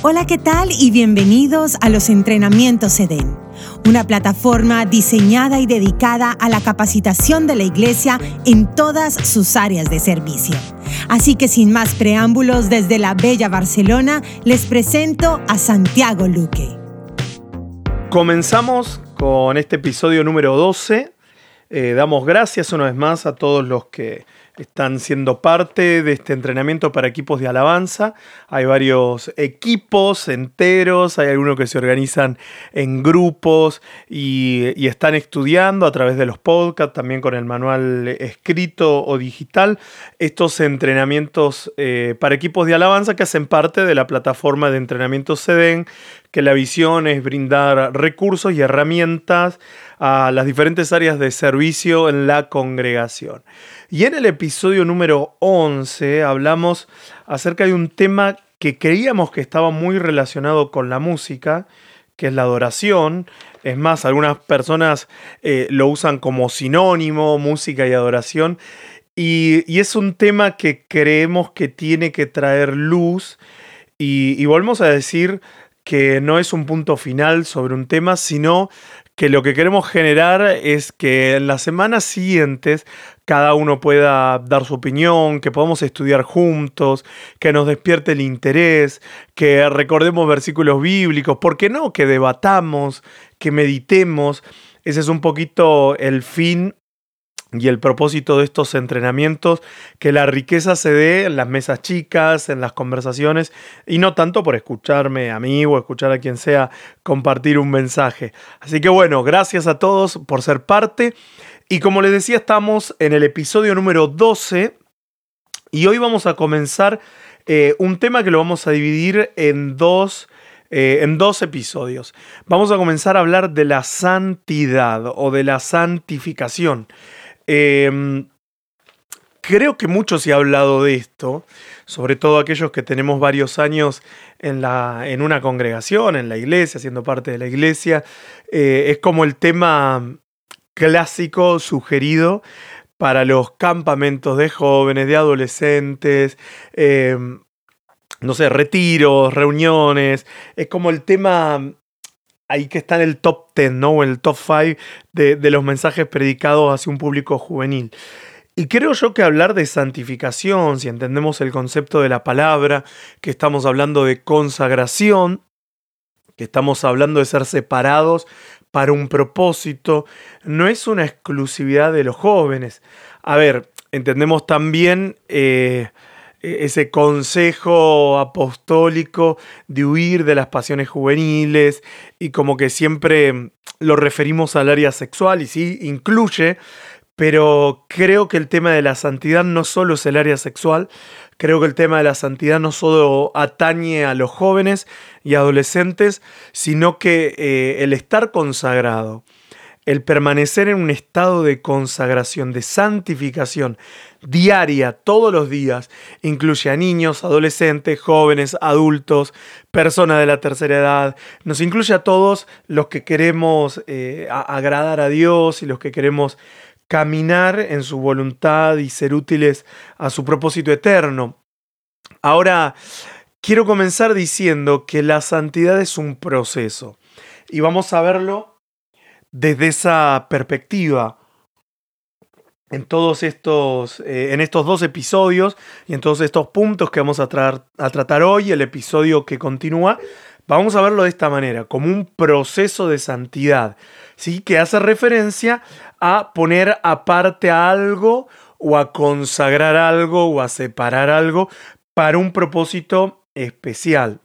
Hola, ¿qué tal? Y bienvenidos a los entrenamientos EDEN, una plataforma diseñada y dedicada a la capacitación de la iglesia en todas sus áreas de servicio. Así que sin más preámbulos, desde la bella Barcelona, les presento a Santiago Luque. Comenzamos con este episodio número 12. Eh, damos gracias una vez más a todos los que están siendo parte de este entrenamiento para equipos de alabanza. Hay varios equipos enteros, hay algunos que se organizan en grupos y, están estudiando a través de los podcasts, también con el manual escrito o digital, estos entrenamientos eh, para equipos de alabanza que hacen parte de la plataforma de entrenamiento SEDEN, que la visión es brindar recursos y herramientas a las diferentes áreas de servicio en la congregación. Y en el episodio número 11 hablamos acerca de un tema que creíamos que estaba muy relacionado con la música, que es la adoración. Es más, algunas personas eh, lo usan como sinónimo, música y adoración. Y, es un tema que creemos que tiene que traer luz. Y, y volvemos a decir que no es un punto final sobre un tema, sino que lo que queremos generar es que en las semanas siguientes cada uno pueda dar su opinión, que podamos estudiar juntos, que nos despierte el interés, que recordemos versículos bíblicos, ¿por qué no? Que debatamos, que meditemos. Ese es un poquito el fin y el propósito de estos entrenamientos, que la riqueza se dé en las mesas chicas, en las conversaciones, y no tanto por escucharme a mí o escuchar a quien sea compartir un mensaje. Así que bueno, gracias a todos por ser parte. Y como les decía, estamos en el episodio número 12 y hoy vamos a comenzar eh, un tema que lo vamos a dividir en dos... Eh, en dos episodios. Vamos a comenzar a hablar de la santidad o de la santificación. Em, creo que mucho se ha hablado de esto, sobre todo aquellos que tenemos varios años en, la, en una congregación, en la iglesia, siendo parte de la iglesia. Eh, es como el tema clásico sugerido para los campamentos de jóvenes, de adolescentes, em, no sé, retiros, reuniones. Es como el tema ahí que está en el top 10, ¿no? En el top 5 de, los mensajes predicados hacia un público juvenil. Y creo yo que hablar de santificación, si entendemos el concepto de la palabra, que estamos hablando de consagración, que estamos hablando de ser separados para un propósito, no es una exclusividad de los jóvenes. A ver, entendemos también eh, ese consejo apostólico de huir de las pasiones juveniles y como que siempre lo referimos al área sexual y sí, incluye, pero creo que el tema de la santidad no solo es el área sexual, creo que el tema de la santidad no solo atañe a los jóvenes y adolescentes, sino que eh, el estar consagrado, el permanecer en un estado de consagración, de santificación diaria, todos los días, incluye a niños, adolescentes, jóvenes, adultos, personas de la tercera edad, nos incluye a todos los que queremos eh, agradar a Dios y los que queremos caminar en su voluntad y ser útiles a su propósito eterno. Ahora, quiero comenzar diciendo que la santidad es un proceso y vamos a verlo desde esa perspectiva en todos estos, eh, en estos dos episodios y en todos estos puntos que vamos a, tratar hoy, el episodio que continúa, vamos a verlo de esta manera, como un proceso de santidad, ¿sí? que hace referencia a poner aparte a algo o a consagrar algo o a separar algo para un propósito especial.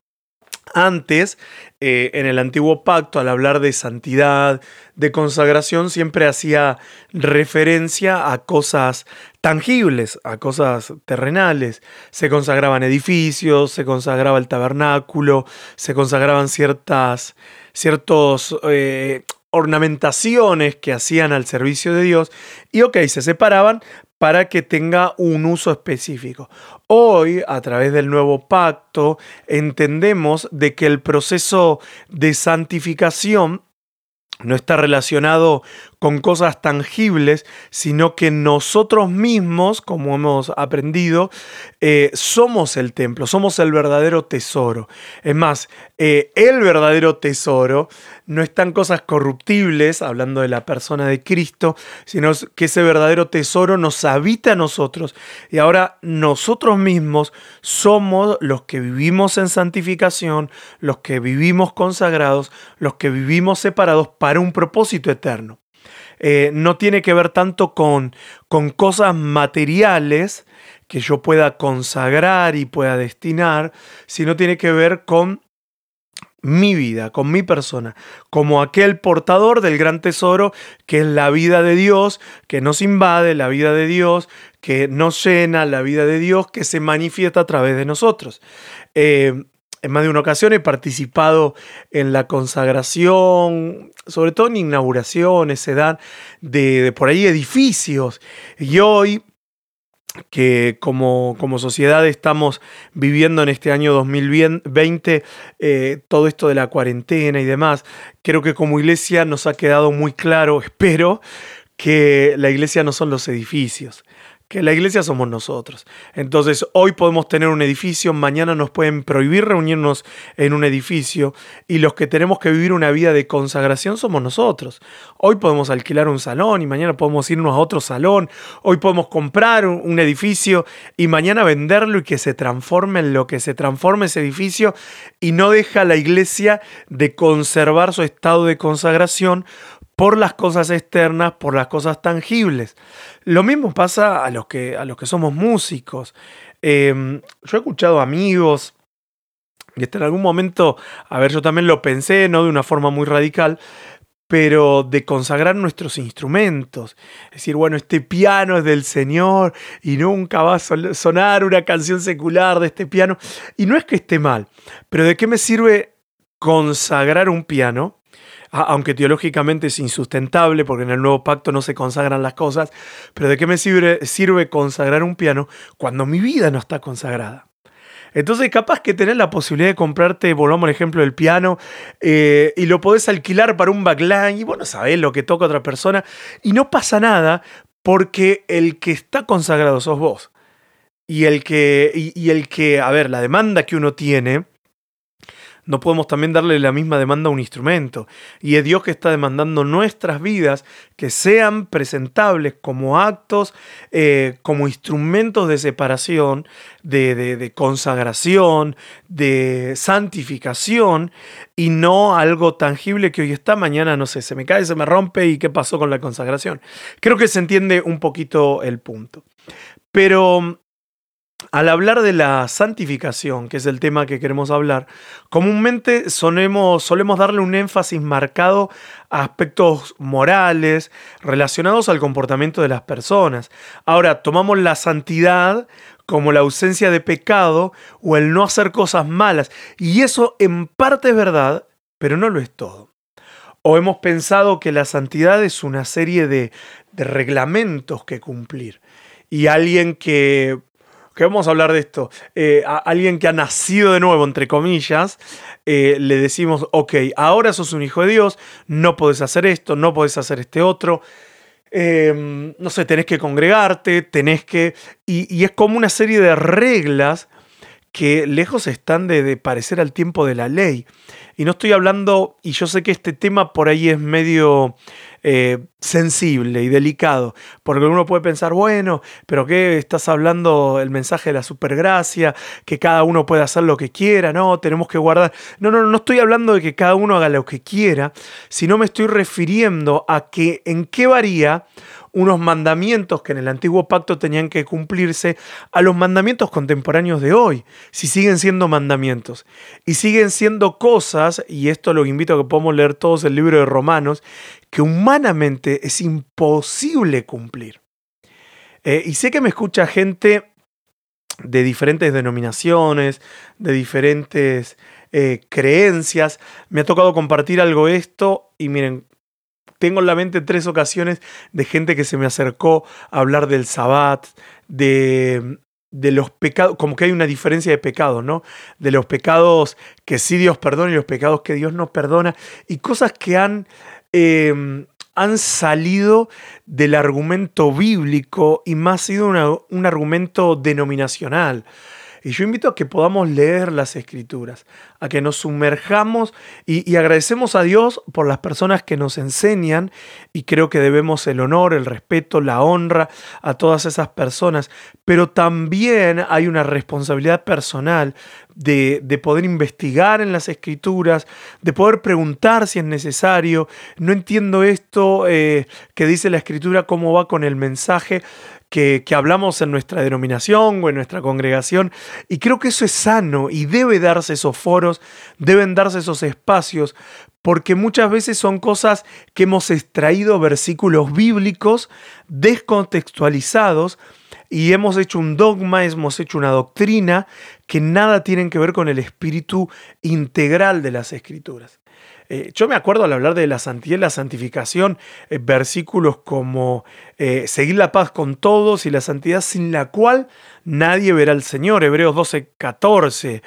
Antes, eh, en el antiguo pacto, al hablar de santidad, de consagración, siempre hacía referencia a cosas tangibles, a cosas terrenales. Se consagraban edificios, se consagraba el tabernáculo, se consagraban ciertas, ciertos eh, ornamentaciones que hacían al servicio de Dios y ok, se separaban para que tenga un uso específico. Hoy, a través del nuevo pacto, entendemos de que el proceso de santificación no está relacionado con cosas tangibles, sino que nosotros mismos, como hemos aprendido, eh, somos el templo, somos el verdadero tesoro. Es más, eh, el verdadero tesoro no están cosas corruptibles, hablando de la persona de Cristo, sino que ese verdadero tesoro nos habita a nosotros. Y ahora nosotros mismos somos los que vivimos en santificación, los que vivimos consagrados, los que vivimos separados para un propósito eterno. Eh, no tiene que ver tanto con, con cosas materiales que yo pueda consagrar y pueda destinar, sino tiene que ver con mi vida, con mi persona, como aquel portador del gran tesoro que es la vida de Dios, que nos invade, la vida de Dios, que nos llena, la vida de Dios, que se manifiesta a través de nosotros. Eh, en más de una ocasión he participado en la consagración, sobre todo en inauguraciones, se dan de, por ahí edificios. Y hoy que como, como, sociedad estamos viviendo en este año 2020 eh, todo esto de la cuarentena y demás, creo que como iglesia nos ha quedado muy claro, espero, que la iglesia no son los edificios que la iglesia somos nosotros. Entonces, hoy podemos tener un edificio, mañana nos pueden prohibir reunirnos en un edificio y los que tenemos que vivir una vida de consagración somos nosotros. Hoy podemos alquilar un salón y mañana podemos irnos a otro salón. Hoy podemos comprar un, edificio y mañana venderlo y que se transforme en lo que se transforme ese edificio y no deja la iglesia de conservar su estado de consagración por las cosas externas, por las cosas tangibles. Lo mismo pasa a los que, a los que somos músicos. Em, yo he escuchado amigos, y hasta en algún momento, a ver, yo también lo pensé, no de una forma muy radical, pero de consagrar nuestros instrumentos. Es decir, bueno, este piano es del Señor y nunca va a sonar una canción secular de este piano. Y no es que esté mal, pero ¿de qué me sirve consagrar un piano aunque teológicamente es insustentable porque en el nuevo pacto no se consagran las cosas, pero ¿de qué me sirve, consagrar un piano cuando mi vida no está consagrada? Entonces, capaz que tenés la posibilidad de comprarte, volvamos al ejemplo del piano, eh, y lo podés alquilar para un backline, y bueno, sabés lo que toca otra persona, y no pasa nada porque el que está consagrado sos vos. Y el que, y el que, a ver, la demanda que uno tiene no podemos también darle la misma demanda a un instrumento. Y es Dios que está demandando nuestras vidas que sean presentables como actos, eh, como instrumentos de separación, de, de, consagración, de santificación, y no algo tangible que hoy está, mañana no sé, se me cae, se me rompe y qué pasó con la consagración. Creo que se entiende un poquito el punto. Pero al hablar de la santificación, que es el tema que queremos hablar, comúnmente solemos, darle un énfasis marcado a aspectos morales relacionados al comportamiento de las personas. Ahora, tomamos la santidad como la ausencia de pecado o el no hacer cosas malas, y eso en parte es verdad, pero no lo es todo. O hemos pensado que la santidad es una serie de reglamentos que cumplir. Y alguien que que vamos a hablar de esto, eh, a alguien que ha nacido de nuevo, entre comillas, eh, le decimos, ok, ahora sos un hijo de Dios, no podés hacer esto, no podés hacer este otro. Em, no sé, tenés que congregarte, tenés que... Y, es como una serie de reglas que lejos están de, de parecer al tiempo de la ley. Y no estoy hablando, y yo sé que este tema por ahí es medio eh, sensible y delicado, porque uno puede pensar, bueno, pero ¿qué estás hablando el mensaje de la supergracia? Que cada uno puede hacer lo que quiera, no, tenemos que guardar. No, no, no estoy hablando de que cada uno haga lo que quiera, sino me estoy refiriendo a que en qué varía unos mandamientos que en el antiguo pacto tenían que cumplirse a los mandamientos contemporáneos de hoy, si siguen siendo mandamientos. Y siguen siendo cosas, y esto lo invito a que podamos leer todos el libro de Romanos, que humanamente es imposible cumplir. Eh, y sé que me escucha gente de diferentes denominaciones, de diferentes eh, creencias. Me ha tocado compartir algo esto y miren, tengo en la mente tres ocasiones de gente que se me acercó a hablar del sabbat, de, de los pecados, como que hay una diferencia de pecados, ¿no? De los pecados que sí Dios perdona y los pecados que Dios no perdona, y cosas que han em, han salido del argumento bíblico y más sido un argumento denominacional. Y yo invito a que podamos leer las escrituras, a que nos sumerjamos y, agradecemos a Dios por las personas que nos enseñan y creo que debemos el honor, el respeto, la honra a todas esas personas, pero también hay una responsabilidad personal de, poder investigar en las escrituras, de poder preguntar si es necesario, no entiendo esto eh, que dice la escritura, cómo va con el mensaje, que, hablamos en nuestra denominación o en nuestra congregación. Y creo que eso es sano y debe darse esos foros, deben darse esos espacios, porque muchas veces son cosas que hemos extraído versículos bíblicos descontextualizados y hemos hecho un dogma, hemos hecho una doctrina que nada tienen que ver con el espíritu integral de las escrituras. Eh, yo me acuerdo al hablar de la santidad y la santificación, eh, versículos como eh, seguir la paz con todos y la santidad sin la cual nadie verá al Señor, Hebreos 12, 14.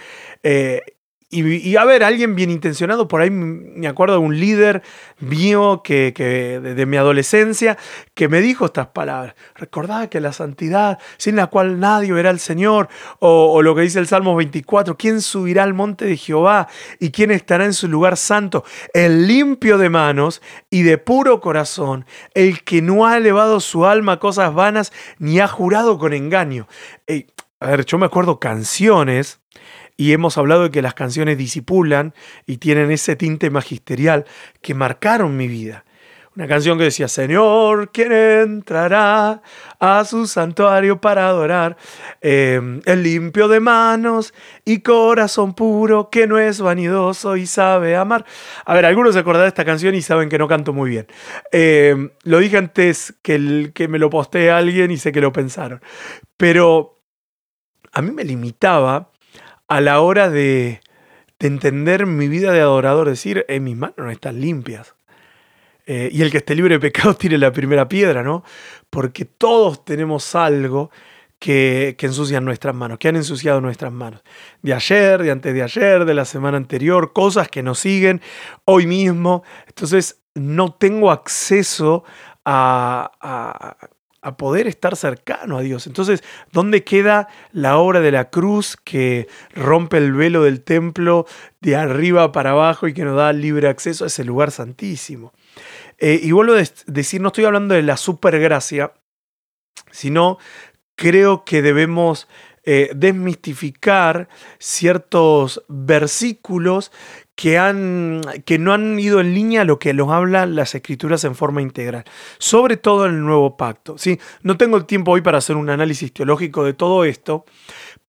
Y, a ver, alguien bien intencionado, por ahí me acuerdo de un líder mío que, de, mi adolescencia que me dijo estas palabras. Recordad que la santidad, sin la cual nadie verá al Señor, o, lo que dice el Salmo 24, ¿quién subirá al monte de Jehová y quién estará en su lugar santo? El limpio de manos y de puro corazón, el que no ha elevado su alma a cosas vanas ni ha jurado con engaño. A ver, yo me acuerdo canciones y hemos hablado de que las canciones disipulan y tienen ese tinte magisterial que marcaron mi vida. Una canción que decía, Señor, ¿quién entrará a su santuario para adorar? Em, el limpio de manos y corazón puro, que no es vanidoso y sabe amar. A ver, algunos se acordarán de esta canción y saben que no canto muy bien. Em, lo dije antes que, el, que me lo posté a alguien y sé que lo pensaron. Pero a mí me limitaba a la hora de, entender mi vida de adorador, decir, en mis manos no están limpias. Eh, y el que esté libre de pecado tire la primera piedra, ¿no? Porque todos tenemos algo que, que ensucian nuestras manos, que han ensuciado nuestras manos. De ayer, de antes de ayer, de la semana anterior, cosas que nos siguen hoy mismo. Entonces, no tengo acceso a a poder estar cercano a Dios. Entonces, ¿dónde queda la obra de la cruz que rompe el velo del templo de arriba para abajo y que nos da libre acceso a ese lugar santísimo? Eh, y vuelvo a decir, no estoy hablando de la supergracia, sino creo que debemos eh, desmistificar ciertos versículos que, han, que no han ido en línea a lo que nos hablan las escrituras en forma integral, sobre todo el nuevo pacto. ¿sí? No tengo el tiempo hoy para hacer un análisis teológico de todo esto,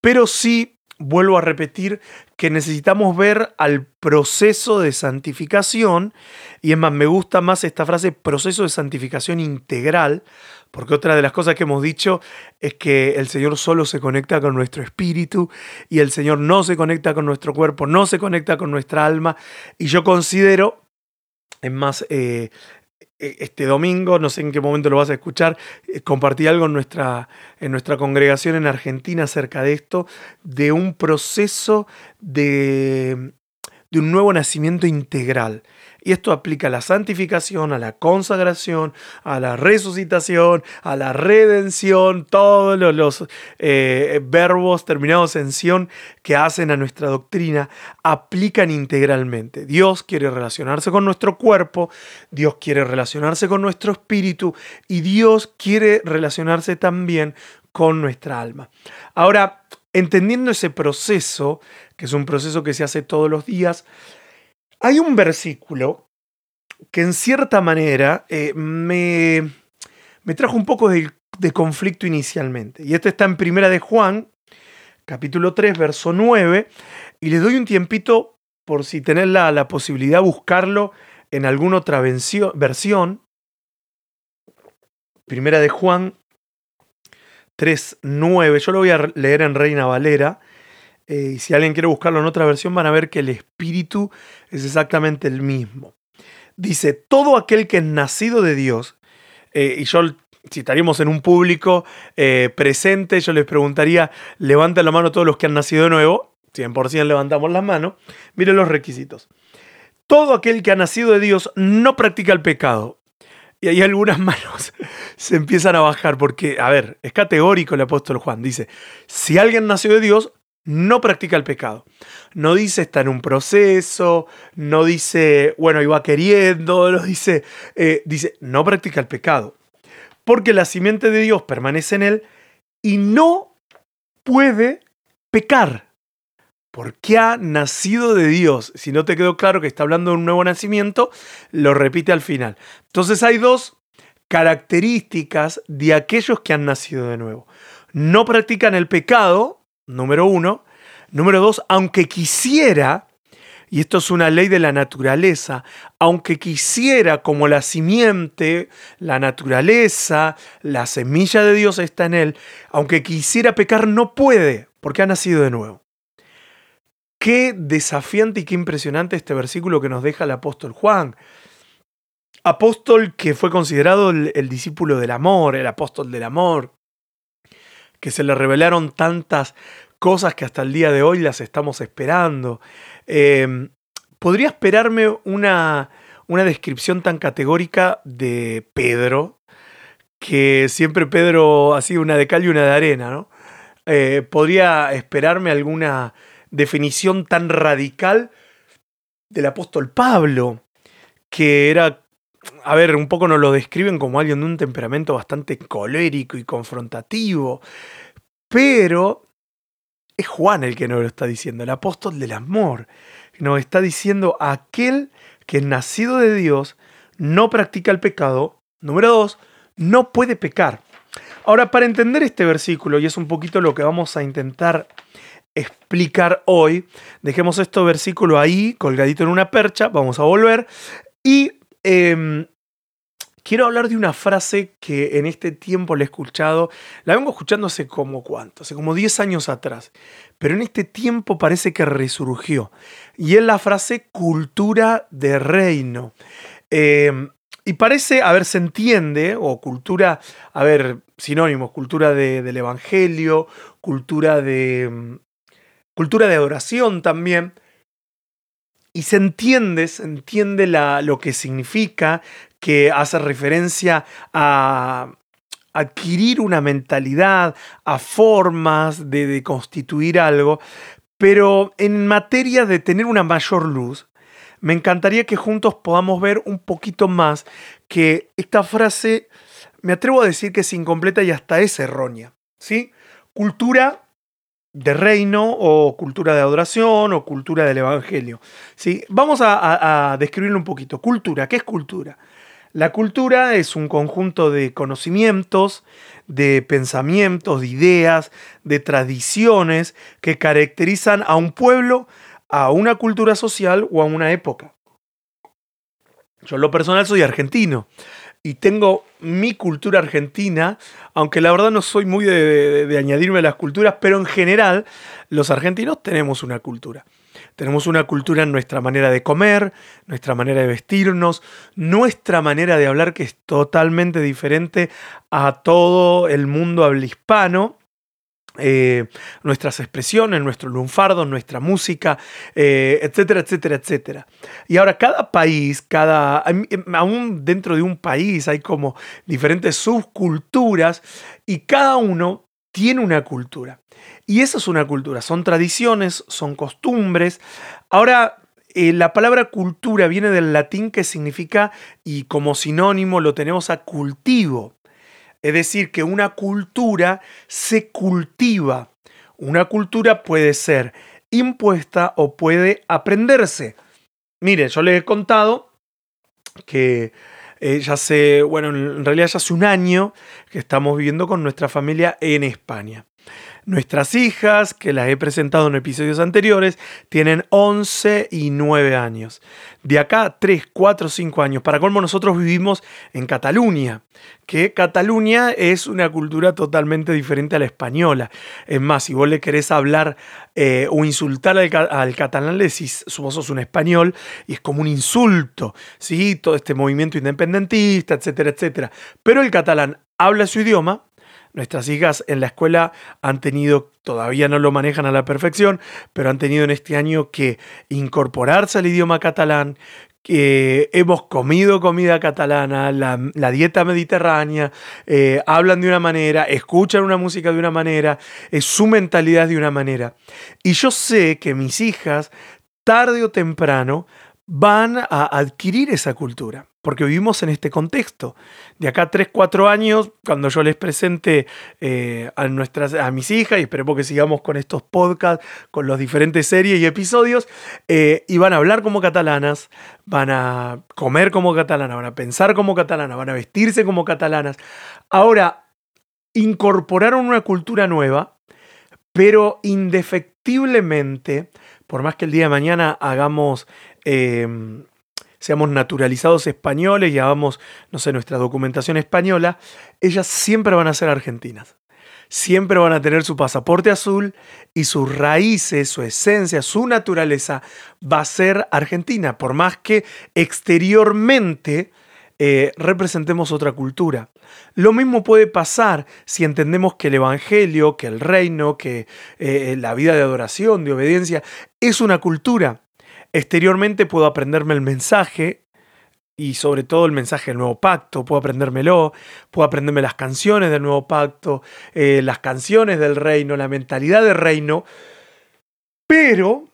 pero sí vuelvo a repetir que necesitamos ver al proceso de santificación, y es más, me gusta más esta frase, proceso de santificación integral, porque otra de las cosas que hemos dicho es que el Señor solo se conecta con nuestro espíritu y el Señor no se conecta con nuestro cuerpo, no se conecta con nuestra alma. Y yo considero, es más, eh, e, este domingo, no sé en qué momento lo vas a escuchar, eh, compartí algo en nuestra, en nuestra congregación en Argentina acerca de esto, de un proceso de, de un nuevo nacimiento integral. Y esto aplica a la santificación, a la consagración, a la resucitación, a la redención, todos los, eh, verbos terminados en sion que hacen a nuestra doctrina aplican integralmente. Dios quiere relacionarse con nuestro cuerpo, Dios quiere relacionarse con nuestro espíritu y Dios quiere relacionarse también con nuestra alma. Ahora, entendiendo ese proceso, que es un proceso que se hace todos los días, hay un versículo que en cierta manera eh, me, me, trajo un poco de, conflicto inicialmente. Y este está en Primera de Juan, capítulo 3, verso 9. Y le doy un tiempito por si tener la, la posibilidad de buscarlo en alguna otra versión. Primera de Juan 3, 9. Yo lo voy a leer en Reina Valera. Eh, y si alguien quiere buscarlo en otra versión, van a ver que el espíritu es exactamente el mismo. Dice, todo aquel que es nacido de Dios, eh, y yo, si estaríamos en un público eh, presente, yo les preguntaría, levanten la mano todos los que han nacido de nuevo, 100% levantamos la mano, miren los requisitos. Todo aquel que ha nacido de Dios no practica el pecado. Y ahí algunas manos se empiezan a bajar porque, a ver, es categórico el apóstol Juan. Dice, si alguien nació de Dios, no practica el pecado. No dice está en un proceso, no dice, bueno, iba queriendo, no dice, eh, dice, no practica el pecado. Porque la simiente de Dios permanece en él y no puede pecar. Porque ha nacido de Dios. Si no te quedó claro que está hablando de un nuevo nacimiento, lo repite al final. Entonces hay dos características de aquellos que han nacido de nuevo. No practican el pecado, número uno. Número dos, aunque quisiera, y esto es una ley de la naturaleza, aunque quisiera como la simiente, la naturaleza, la semilla de Dios está en él, aunque quisiera pecar no puede, porque ha nacido de nuevo. Qué desafiante y qué impresionante este versículo que nos deja el apóstol Juan. Apóstol que fue considerado el, el discípulo del amor, el apóstol del amor, que se le revelaron tantas cosas que hasta el día de hoy las estamos esperando. Em, podría esperarme una, una descripción tan categórica de Pedro, que siempre Pedro ha sido una de cal y una de arena, ¿no? Eh, podría esperarme alguna definición tan radical del apóstol Pablo, que era, a ver, un poco nos lo describen como alguien de un temperamento bastante colérico y confrontativo, pero es Juan el que nos lo está diciendo, el apóstol del amor. Nos está diciendo aquel que nacido de Dios no practica el pecado. Número dos, no puede pecar. Ahora, para entender este versículo, y es un poquito lo que vamos a intentar explicar hoy, dejemos este versículo ahí, colgadito en una percha, vamos a volver. Y em, quiero hablar de una frase que en este tiempo la he escuchado, la vengo escuchando hace como cuánto, hace como 10 años atrás, pero en este tiempo parece que resurgió. Y es la frase cultura de reino. Eh, y parece, a ver, se entiende, o cultura, a ver, sinónimos, cultura del evangelio, cultura de, cultura de adoración también. Y se entiende, se entiende lo que significa, que hace referencia a adquirir una mentalidad, a formas de, constituir algo, pero en materia de tener una mayor luz, me encantaría que juntos podamos ver un poquito más que esta frase, me atrevo a decir que es incompleta y hasta es errónea. ¿sí? Cultura de reino o cultura de adoración o cultura del evangelio. ¿sí? Vamos a, a describirlo un poquito. Cultura, ¿qué es cultura? La cultura es un conjunto de conocimientos, de pensamientos, de ideas, de tradiciones que caracterizan a un pueblo, a una cultura social o a una época. Yo en lo personal soy argentino y tengo mi cultura argentina, aunque la verdad no soy muy de, añadirme a las culturas, pero en general los argentinos tenemos una cultura. Tenemos una cultura en nuestra manera de comer, nuestra manera de vestirnos, nuestra manera de hablar que es totalmente diferente a todo el mundo habla hispano. Eh, nuestras expresiones, nuestro lunfardo, nuestra música, eh, etcétera, etcétera, etcétera. Y ahora cada país, cada, aún dentro de un país hay como diferentes subculturas y cada uno tiene una cultura. Y esa es una cultura, son tradiciones, son costumbres. Ahora, eh, la palabra cultura viene del latín que significa, y como sinónimo lo tenemos a cultivo. Es decir, que una cultura se cultiva. Una cultura puede ser impuesta o puede aprenderse. Mire, yo les he contado que eh, ya hace, bueno, en realidad ya hace un año que estamos viviendo con nuestra familia en España. Nuestras hijas, que las he presentado en episodios anteriores, tienen 11 y 9 años. De acá 3, 4, 5 años. Para colmo nosotros vivimos en Cataluña, que Cataluña es una cultura totalmente diferente a la española. Es más, si vos le querés hablar eh, o insultar al, catalán, le decís, vos sos un español, y es como un insulto, ¿sí? Todo este movimiento independentista, etcétera, etcétera. Pero el catalán habla su idioma, Nuestras hijas en la escuela han tenido, todavía no lo manejan a la perfección, pero han tenido en este año que incorporarse al idioma catalán, que hemos comido comida catalana, la, dieta mediterránea, eh, hablan de una manera, escuchan una música de una manera, es su mentalidad de una manera. Y yo sé que mis hijas, tarde o temprano, van a adquirir esa cultura porque vivimos en este contexto. De acá 3, 4 años, cuando yo les presente eh, a, nuestras, a mis hijas, y esperemos que sigamos con estos podcasts, con las diferentes series y episodios, eh, y van a hablar como catalanas, van a comer como catalanas, van a pensar como catalanas, van a vestirse como catalanas. Ahora, incorporaron una cultura nueva, pero indefectiblemente, por más que el día de mañana hagamos... Eh, seamos naturalizados españoles y hagamos, no sé, nuestra documentación española, ellas siempre van a ser argentinas. Siempre van a tener su pasaporte azul y sus raíces, su esencia, su naturaleza va a ser argentina, por más que exteriormente eh, representemos otra cultura. Lo mismo puede pasar si entendemos que el Evangelio, que el reino, que eh, la vida de adoración, de obediencia, es una cultura. Exteriormente puedo aprenderme el mensaje y sobre todo el mensaje del nuevo pacto, puedo aprendérmelo, puedo aprenderme las canciones del nuevo pacto, eh, las canciones del reino, la mentalidad del reino, pero,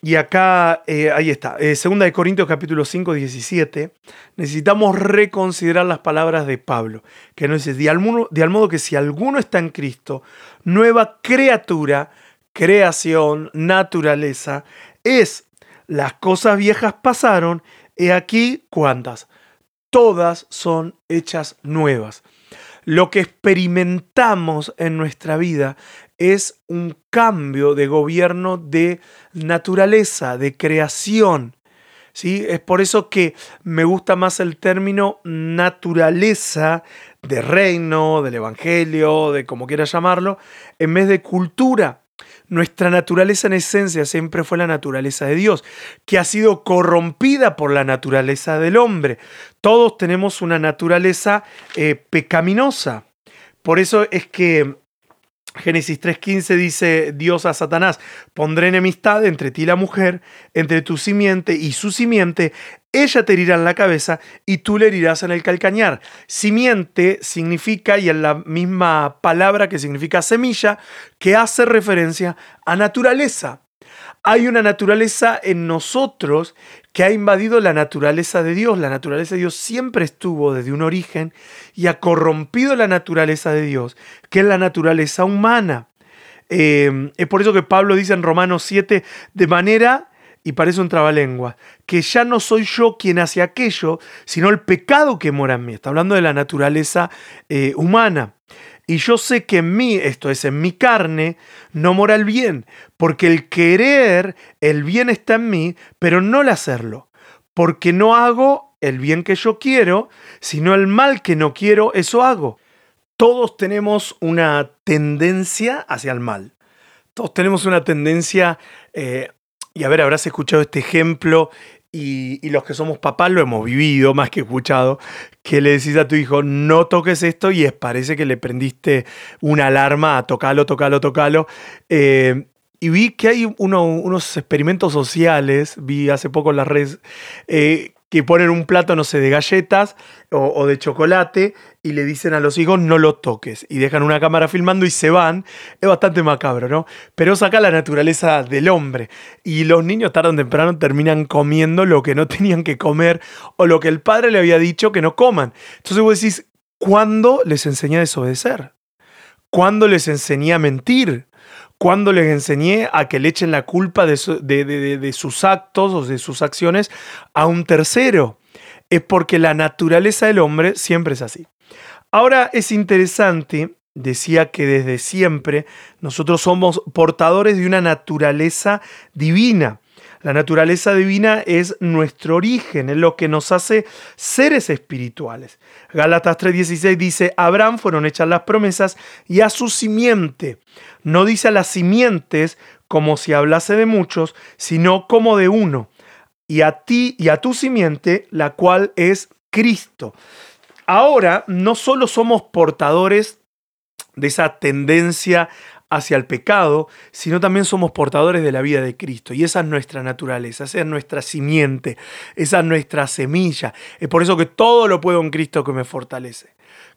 y acá, eh, ahí está, eh, segunda de Corintios capítulo 5, 17, necesitamos reconsiderar las palabras de Pablo, que nos dice, de de al modo que si alguno está en Cristo, nueva criatura, creación, naturaleza, es las cosas viejas pasaron, y aquí cuántas. Todas son hechas nuevas. Lo que experimentamos en nuestra vida es un cambio de gobierno de naturaleza, de creación. ¿sí? Es por eso que me gusta más el término naturaleza de reino, del evangelio, de como quieras llamarlo, en vez de cultura. Nuestra naturaleza en esencia siempre fue la naturaleza de Dios, que ha sido corrompida por la naturaleza del hombre. Todos tenemos una naturaleza eh, pecaminosa. Por eso es que Génesis 3.15 dice Dios a Satanás, pondré enemistad entre ti y la mujer, entre tu simiente y su simiente, ella te herirá en la cabeza y tú le herirás en el calcañar. Simiente significa, y en la misma palabra que significa semilla, que hace referencia a naturaleza. Hay una naturaleza en nosotros que ha invadido la naturaleza de Dios. La naturaleza de Dios siempre estuvo desde un origen y ha corrompido la naturaleza de Dios, que es la naturaleza humana. Eh, es por eso que Pablo dice en Romanos 7, de manera y parece un trabalengua, que ya no soy yo quien hace aquello, sino el pecado que mora en mí. Está hablando de la naturaleza eh, humana. Y yo sé que en mí, esto es, en mi carne, no mora el bien, porque el querer, el bien está en mí, pero no el hacerlo, porque no hago el bien que yo quiero, sino el mal que no quiero, eso hago. Todos tenemos una tendencia hacia el mal. Todos tenemos una tendencia eh, y a ver, habrás escuchado este ejemplo y, los que somos papás lo hemos vivido más que escuchado, que le decís a tu hijo, no toques esto y es, parece que le prendiste una alarma a tocarlo, tocarlo, tocarlo. Eh, y vi que hay unos experimentos sociales, vi hace poco en las redes, eh, que ponen un plato, no sé, de galletas o, de chocolate y le dicen a los hijos no lo toques y dejan una cámara filmando y se van. Es bastante macabro, ¿no? Pero saca la naturaleza del hombre y los niños tarde o temprano terminan comiendo lo que no tenían que comer o lo que el padre le había dicho que no coman. Entonces vos decís, ¿cuándo les enseñé a desobedecer? ¿Cuándo les enseñé a mentir? cuando les enseñé a que le echen la culpa de, sus actos o de sus acciones a un tercero. Es porque la naturaleza del hombre siempre es así. Ahora es interesante, decía que desde siempre nosotros somos portadores de una naturaleza divina. La naturaleza divina es nuestro origen, es lo que nos hace seres espirituales. Gálatas 3:16 dice, a Abraham fueron hechas las promesas y a su simiente. No dice a las simientes como si hablase de muchos, sino como de uno. Y a ti y a tu simiente, la cual es Cristo. Ahora no solo somos portadores de esa tendencia hacia el pecado, sino también somos portadores de la vida de Cristo. Y esa es nuestra naturaleza, esa es nuestra simiente, esa es nuestra semilla. Es por eso que todo lo puedo en Cristo que me fortalece.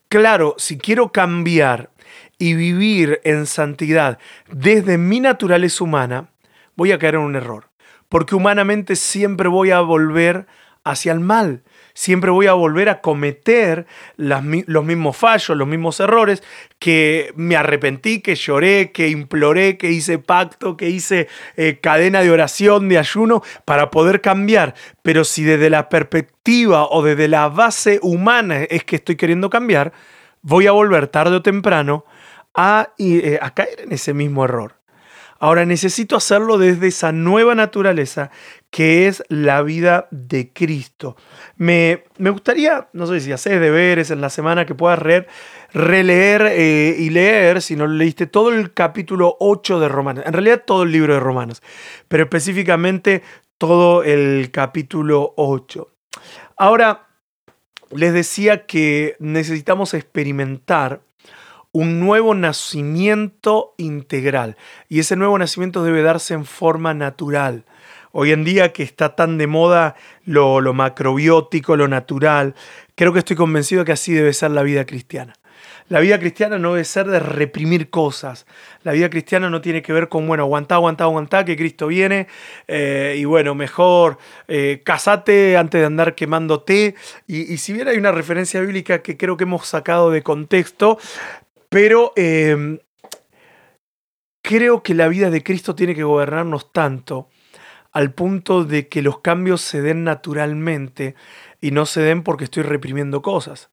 Claro, si quiero cambiar y vivir en santidad desde mi naturaleza humana, voy a caer en un error. Porque humanamente siempre voy a volver hacia el mal. Siempre voy a volver a cometer los mismos fallos, los mismos errores que me arrepentí, que lloré, que imploré, que hice pacto, que hice eh, cadena de oración, de ayuno, para poder cambiar. Pero si desde la perspectiva o desde la base humana es que estoy queriendo cambiar, voy a volver tarde o temprano a, eh, a caer en ese mismo error. Ahora necesito hacerlo desde esa nueva naturaleza que es la vida de Cristo. Me, gustaría, no sé si haces deberes en la semana que puedas leer, releer eh, y leer, si no leíste, todo el capítulo 8 de Romanos. En realidad todo el libro de Romanos, pero específicamente todo el capítulo 8. Ahora, les decía que necesitamos experimentar un nuevo nacimiento integral. Y ese nuevo nacimiento debe darse en forma natural. Hoy en día que está tan de moda lo, macrobiótico, lo natural, creo que estoy convencido que así debe ser la vida cristiana. La vida cristiana no debe ser de reprimir cosas. La vida cristiana no tiene que ver con, bueno, aguantá, aguantá, aguantá, que Cristo viene. Eh, y bueno, mejor eh, casate antes de andar quemándote. Y, y si bien hay una referencia bíblica que creo que hemos sacado de contexto, pero em, creo que la vida de Cristo tiene que gobernarnos tanto al punto de que los cambios se den naturalmente y no se den porque estoy reprimiendo cosas.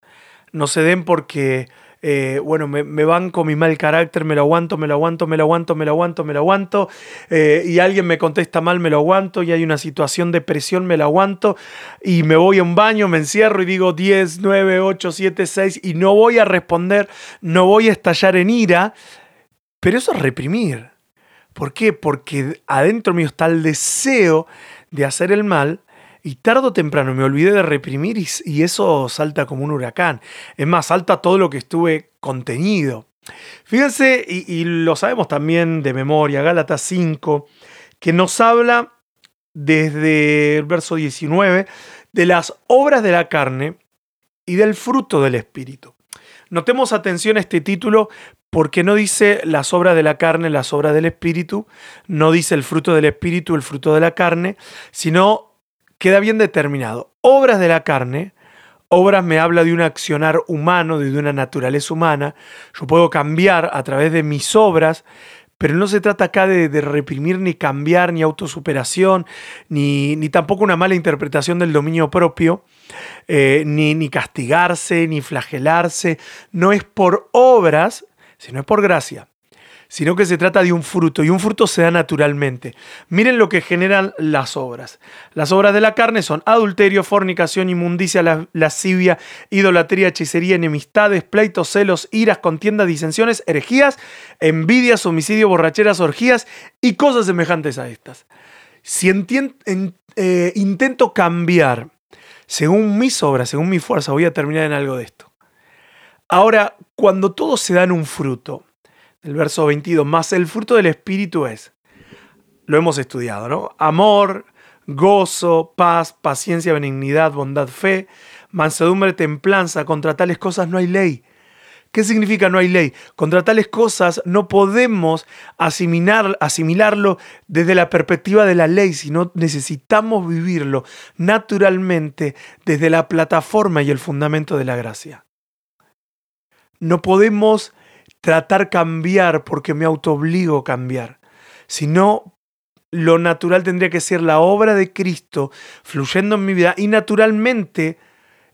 No se den porque, eh, bueno, me, banco mi mal carácter, me lo aguanto, me lo aguanto, me lo aguanto, me lo aguanto, me lo aguanto, eh, y alguien me contesta mal, me lo aguanto, y hay una situación de presión, me lo aguanto, y me voy a un baño, me encierro y digo 10, 9, 8, 7, 6, y no voy a responder, no voy a estallar en ira, pero eso es reprimir. ¿Por qué? Porque adentro mío está el deseo de hacer el mal y tarde o temprano me olvidé de reprimir y, eso salta como un huracán. Es más, salta todo lo que estuve contenido. Fíjense, y, lo sabemos también de memoria, Gálatas 5, que nos habla desde el verso 19 de las obras de la carne y del fruto del Espíritu. Notemos atención a este título porque no dice las obras de la carne, las obras del Espíritu, no dice el fruto del Espíritu, el fruto de la carne, sino queda bien determinado. Obras de la carne, obras me habla de un accionar humano, de una naturaleza humana. Yo puedo cambiar a través de mis obras, pero no se trata acá de, reprimir ni cambiar, ni autosuperación, ni, ni, tampoco una mala interpretación del dominio propio, eh, ni, ni castigarse, ni flagelarse. No es por obras, sino es por gracia, sino que se trata de un fruto y un fruto se da naturalmente. Miren lo que generan las obras. Las obras de la carne son adulterio, fornicación, inmundicia, lascivia, idolatría, hechicería, enemistades, pleitos, celos, iras, contiendas, disensiones, herejías, envidias, homicidio, borracheras, orgías y cosas semejantes a estas. Si eh, intento cambiar según mis obras, según mi fuerza, voy a terminar en algo de esto. Ahora, cuando todo se da en un fruto, el verso 22, más el fruto del Espíritu es, lo hemos estudiado, ¿no? Amor, gozo, paz, paciencia, benignidad, bondad, fe, mansedumbre, templanza, contra tales cosas no hay ley. ¿Qué significa no hay ley? Contra tales cosas no podemos asimilar, asimilarlo desde la perspectiva de la ley, sino necesitamos vivirlo naturalmente desde la plataforma y el fundamento de la gracia. No podemos tratar cambiar porque me autoobligo a cambiar, sino lo natural tendría que ser la obra de Cristo fluyendo en mi vida y naturalmente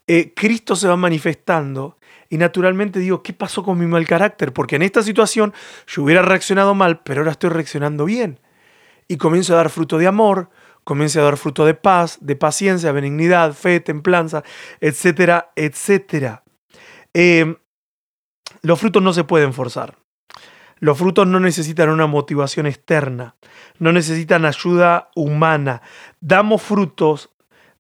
eh, Cristo se va manifestando y naturalmente digo, ¿qué pasó con mi mal carácter? Porque en esta situación yo hubiera reaccionado mal, pero ahora estoy reaccionando bien. Y comienzo a dar fruto de amor, comienzo a dar fruto de paz, de paciencia, benignidad, fe, templanza, etcétera, etcétera. Eh, los frutos no se pueden forzar. Los frutos no necesitan una motivación externa, no necesitan ayuda humana. Damos frutos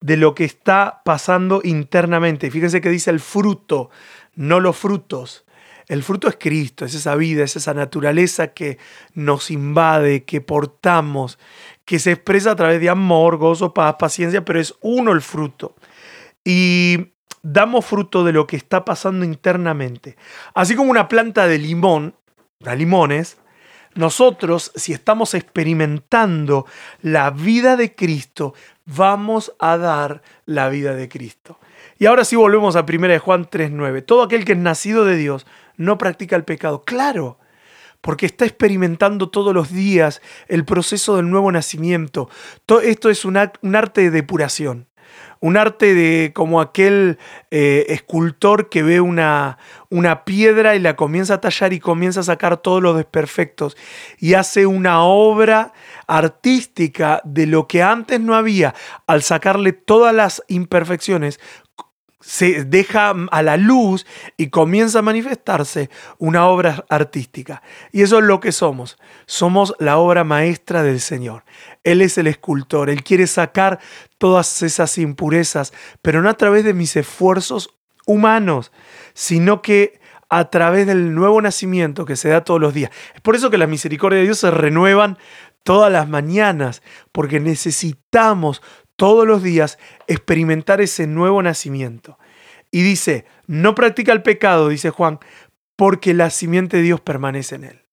de lo que está pasando internamente. Fíjense que dice el fruto, no los frutos. El fruto es Cristo, es esa vida, es esa naturaleza que nos invade, que portamos, que se expresa a través de amor, gozo, paz, paciencia, pero es uno el fruto. Y damos fruto de lo que está pasando internamente. Así como una planta de limón, de limones, nosotros, si estamos experimentando la vida de Cristo, vamos a dar la vida de Cristo. Y ahora sí volvemos a 1 Juan 3.9. Todo aquel que es nacido de Dios no practica el pecado. Claro, porque está experimentando todos los días el proceso del nuevo nacimiento. Esto es un, arte de depuración un arte de como aquel eh, escultor que ve una, una piedra y la comienza a tallar y comienza a sacar todos los desperfectos y hace una obra artística de lo que antes no había al sacarle todas las imperfecciones se deja a la luz y comienza a manifestarse una obra artística. Y eso es lo que somos. Somos la obra maestra del Señor. Él es el escultor. Él quiere sacar todas esas impurezas, pero no a través de mis esfuerzos humanos, sino que a través del nuevo nacimiento que se da todos los días. Es por eso que las misericordias de Dios se renuevan todas las mañanas, porque necesitamos todos los días experimentar ese nuevo nacimiento. Y dice, no practica el pecado, dice Juan, porque la simiente de Dios permanece en él.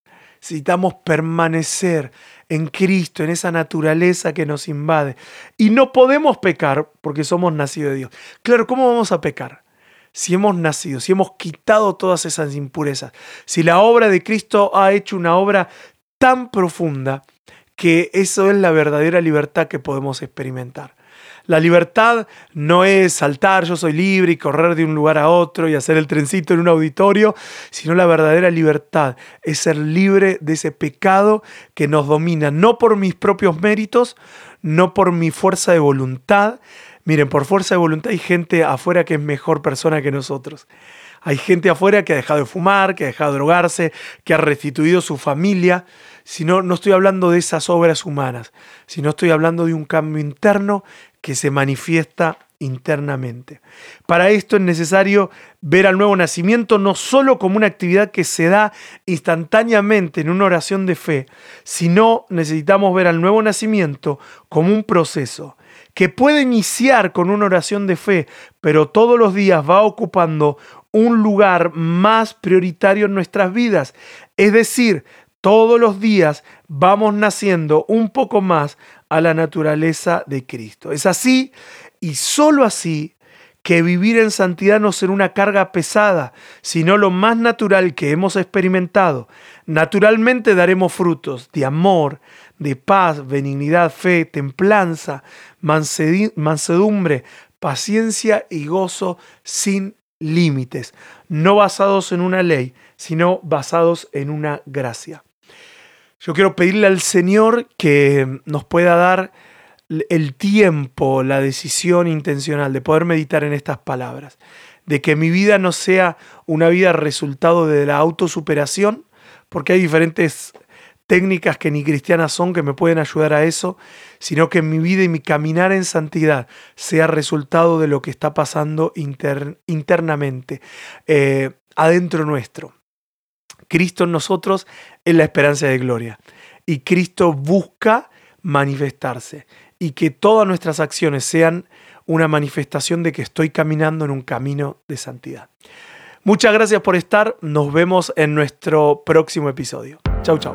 Necesitamos permanecer en Cristo, en esa naturaleza que nos invade. Y no podemos pecar porque somos nacidos de Dios. Claro, ¿cómo vamos a pecar? Si hemos nacido, si hemos quitado todas esas impurezas, si la obra de Cristo ha hecho una obra tan profunda que eso es la verdadera libertad que podemos experimentar. La libertad no es saltar, yo soy libre y correr de un lugar a otro y hacer el trencito en un auditorio, sino la verdadera libertad es ser libre de ese pecado que nos domina, no por mis propios méritos, no por mi fuerza de voluntad. Miren, por fuerza de voluntad hay gente afuera que es mejor persona que nosotros. Hay gente afuera que ha dejado de fumar, que ha dejado de drogarse, que ha restituido su familia. Si no, no estoy hablando de esas obras humanas, sino estoy hablando de un cambio interno que se manifiesta internamente. Para esto es necesario ver al nuevo nacimiento no solo como una actividad que se da instantáneamente en una oración de fe, sino necesitamos ver al nuevo nacimiento como un proceso que puede iniciar con una oración de fe, pero todos los días va ocupando un lugar más prioritario en nuestras vidas. Es decir, todos los días vamos naciendo un poco más a la naturaleza de Cristo. Es así y sólo así que vivir en santidad no será una carga pesada, sino lo más natural que hemos experimentado. Naturalmente daremos frutos de amor, de paz, benignidad, fe, templanza, mansedumbre, paciencia y gozo sin límites, no basados en una ley, sino basados en una gracia. Yo quiero pedirle al Señor que nos pueda dar el tiempo, la decisión intencional de poder meditar en estas palabras, de que mi vida no sea una vida resultado de la autosuperación, porque hay diferentes técnicas que ni cristianas son que me pueden ayudar a eso, sino que mi vida y mi caminar en santidad sea resultado de lo que está pasando internamente, eh, adentro nuestro. Cristo en nosotros es la esperanza de gloria. Y Cristo busca manifestarse y que todas nuestras acciones sean una manifestación de que estoy caminando en un camino de santidad. Muchas gracias por estar. Nos vemos en nuestro próximo episodio. Chau, chau.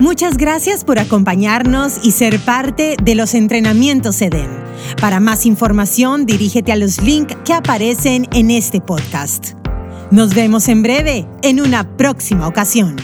Muchas gracias por acompañarnos y ser parte de los entrenamientos EDEN. Para más información, dirígete a los links que aparecen en este podcast. Nos vemos en breve en una próxima ocasión.